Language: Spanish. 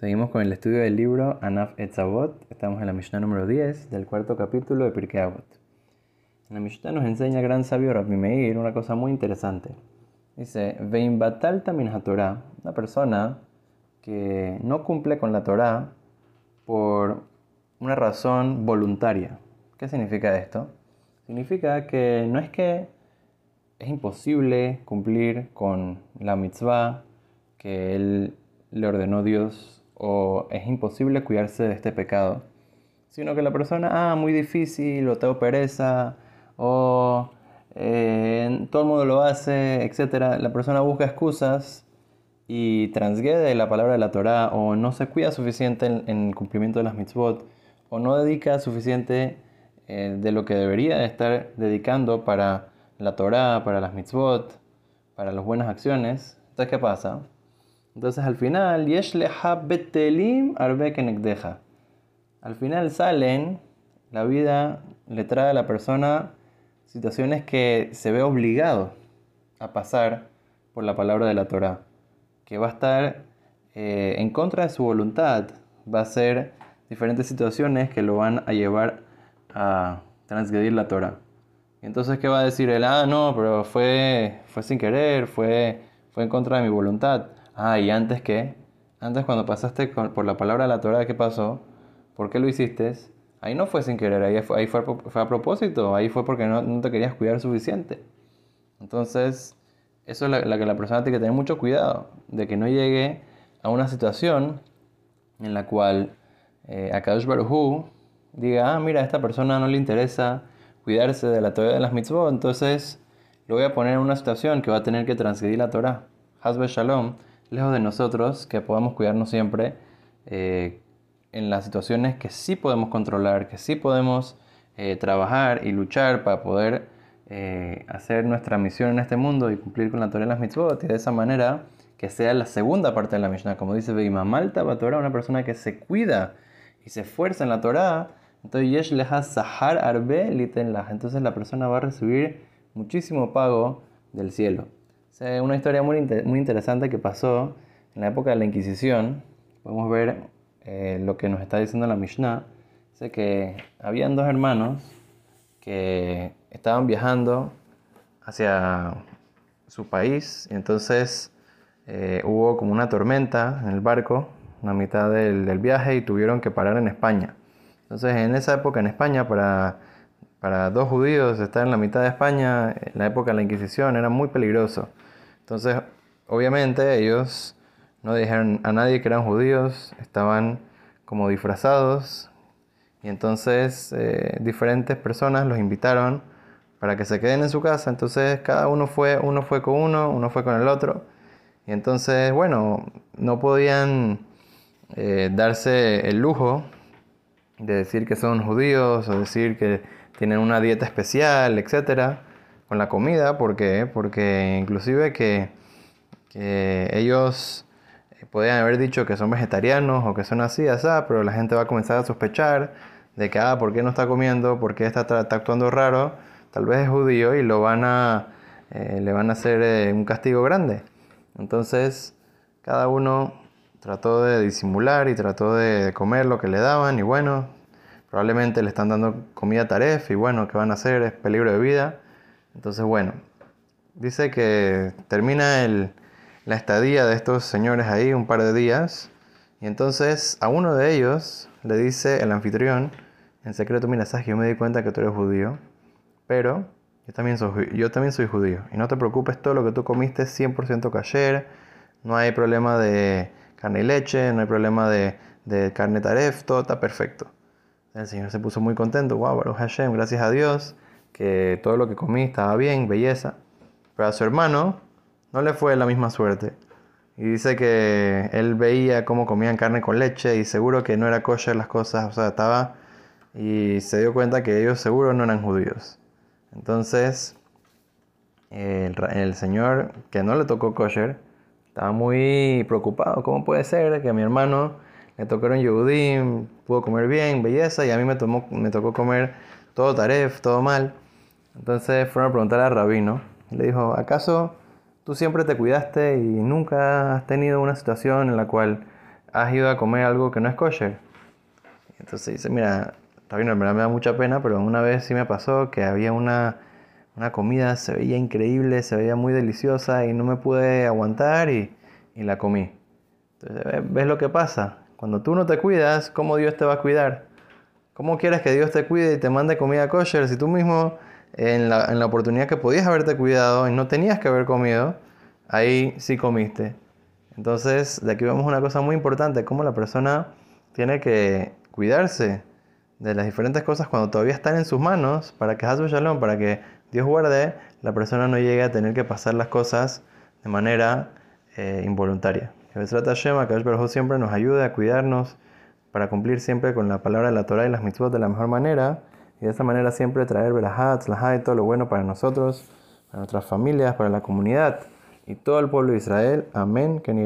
Seguimos con el estudio del libro Anaf Etzavot. Estamos en la Mishnah número 10 del cuarto capítulo de Pirkei Avot. En la Mishnah nos enseña el gran sabio Rabbi Meir una cosa muy interesante. Dice, Vein batal tamin Torah, una persona que no cumple con la Torah por una razón voluntaria. ¿Qué significa esto? Significa que no es que es imposible cumplir con la mitzvah que él le ordenó Dios o es imposible cuidarse de este pecado, sino que la persona, ah, muy difícil, o tengo pereza, o eh, todo el mundo lo hace, etc. La persona busca excusas y transgrede la palabra de la Torah, o no se cuida suficiente en, el cumplimiento de las mitzvot, o no dedica suficiente eh, de lo que debería estar dedicando para la Torah, para las mitzvot, para las buenas acciones. Entonces, ¿qué pasa? Entonces al final, betelim. Al final salen, la vida le trae a la persona situaciones que se ve obligado a pasar por la palabra de la Torah, que va a estar eh, en contra de su voluntad, va a ser diferentes situaciones que lo van a llevar a transgredir la Torah. entonces, ¿qué va a decir él? Ah, no, pero fue, fue sin querer, fue, fue en contra de mi voluntad. Ah, y antes qué? Antes cuando pasaste por la palabra de la Torah, ¿qué pasó? ¿Por qué lo hiciste? Ahí no fue sin querer, ahí fue, ahí fue, a propósito, ahí fue porque no, te querías cuidar suficiente. Entonces, eso es la, que la persona tiene que tener mucho cuidado, de que no llegue a una situación en la cual eh, Akadosh Baruj diga, ah, mira, a esta persona no le interesa cuidarse de la Torah de las mitzvot, entonces lo voy a poner en una situación que va a tener que transgredir la Torah. Hazbe Shalom lejos de nosotros, que podamos cuidarnos siempre eh, en las situaciones que sí podemos controlar, que sí podemos eh, trabajar y luchar para poder eh, hacer nuestra misión en este mundo y cumplir con la Torah de las mitzvot y de esa manera que sea la segunda parte de la Mishnah, como dice Beima Malta Torah, una persona que se cuida y se esfuerza en la Torah, entonces Yesh Leha Sahar Arbe entonces la persona va a recibir muchísimo pago del cielo una historia muy, muy interesante que pasó en la época de la Inquisición. Podemos ver eh, lo que nos está diciendo la Mishnah. Dice que habían dos hermanos que estaban viajando hacia su país y entonces eh, hubo como una tormenta en el barco, en la mitad del, del, viaje y tuvieron que parar en España. Entonces en esa época en España para, para dos judíos estar en la mitad de España, en la época de la Inquisición, era muy peligroso. Entonces, obviamente ellos no dijeron a nadie que eran judíos, estaban como disfrazados y entonces eh, diferentes personas los invitaron para que se queden en su casa. Entonces cada uno fue, uno fue con uno, uno fue con el otro. Y entonces, bueno, no podían eh, darse el lujo de decir que son judíos o decir que tienen una dieta especial, etcétera con la comida, ¿por Porque inclusive que, ellos eh, podían haber dicho que son vegetarianos o que son así, así, pero la gente va a comenzar a sospechar de que, ah, ¿por qué no está comiendo? ¿Por qué está, actuando raro? Tal vez es judío y lo van a, eh, le van a hacer eh, un castigo grande. Entonces, cada uno trató de disimular y trató de comer lo que le daban y bueno, probablemente le están dando comida taref y bueno, ¿qué van a hacer? Es peligro de vida. Entonces, bueno, dice que termina la estadía de estos señores ahí un par de días. Y entonces a uno de ellos le dice el anfitrión, en secreto, mira, sabes yo me di cuenta que tú eres judío, pero yo también, soy, yo también soy judío. Y no te preocupes, todo lo que tú comiste es 100% kasher, no hay problema de carne y leche, no hay problema de, de carne taref, todo está perfecto. El Señor se puso muy contento, wow, Baruch Hashem, gracias a Dios que todo lo que comí estaba bien, belleza. Pero a su hermano no le fue la misma suerte. Y dice que él veía cómo comían carne con leche y seguro que no era kosher las cosas, o sea, estaba... Y se dio cuenta que ellos seguro no eran judíos. Entonces, el, señor que no le tocó kosher estaba muy preocupado. ¿Cómo puede ser que mi hermano le tocaron Yehudim, pudo comer bien, belleza, y a mí me, tomó, me tocó comer todo taref, todo mal? Entonces fueron a preguntar al rabino. Le dijo, ¿acaso tú siempre te cuidaste y nunca has tenido una situación en la cual has ido a comer algo que no es kosher. Entonces dice, mira, bien, en verdad me da mucha pena, pero una vez sí me pasó que había una, una comida, se veía increíble, se veía muy deliciosa y no me pude aguantar y, y la comí. Entonces, ¿ves lo que pasa? Cuando tú no te cuidas, ¿cómo Dios te va a cuidar? ¿Cómo quieres que Dios te cuide y te mande comida kosher si tú mismo en la, oportunidad que podías haberte cuidado y no tenías que haber comido, ahí sí comiste? Entonces, de aquí vemos una cosa muy importante, cómo la persona tiene que cuidarse de las diferentes cosas cuando todavía están en sus manos para que Hasu Shalom, para que Dios guarde, la persona no llegue a tener que pasar las cosas de manera eh, involuntaria. Que trata Shema, que siempre nos ayude a cuidarnos para cumplir siempre con la palabra de la Torah y las mitzvot de la mejor manera y de esa manera siempre traer verahat, y todo lo bueno para nosotros, para nuestras familias, para la comunidad y todo el pueblo de Israel. Amén. Que ni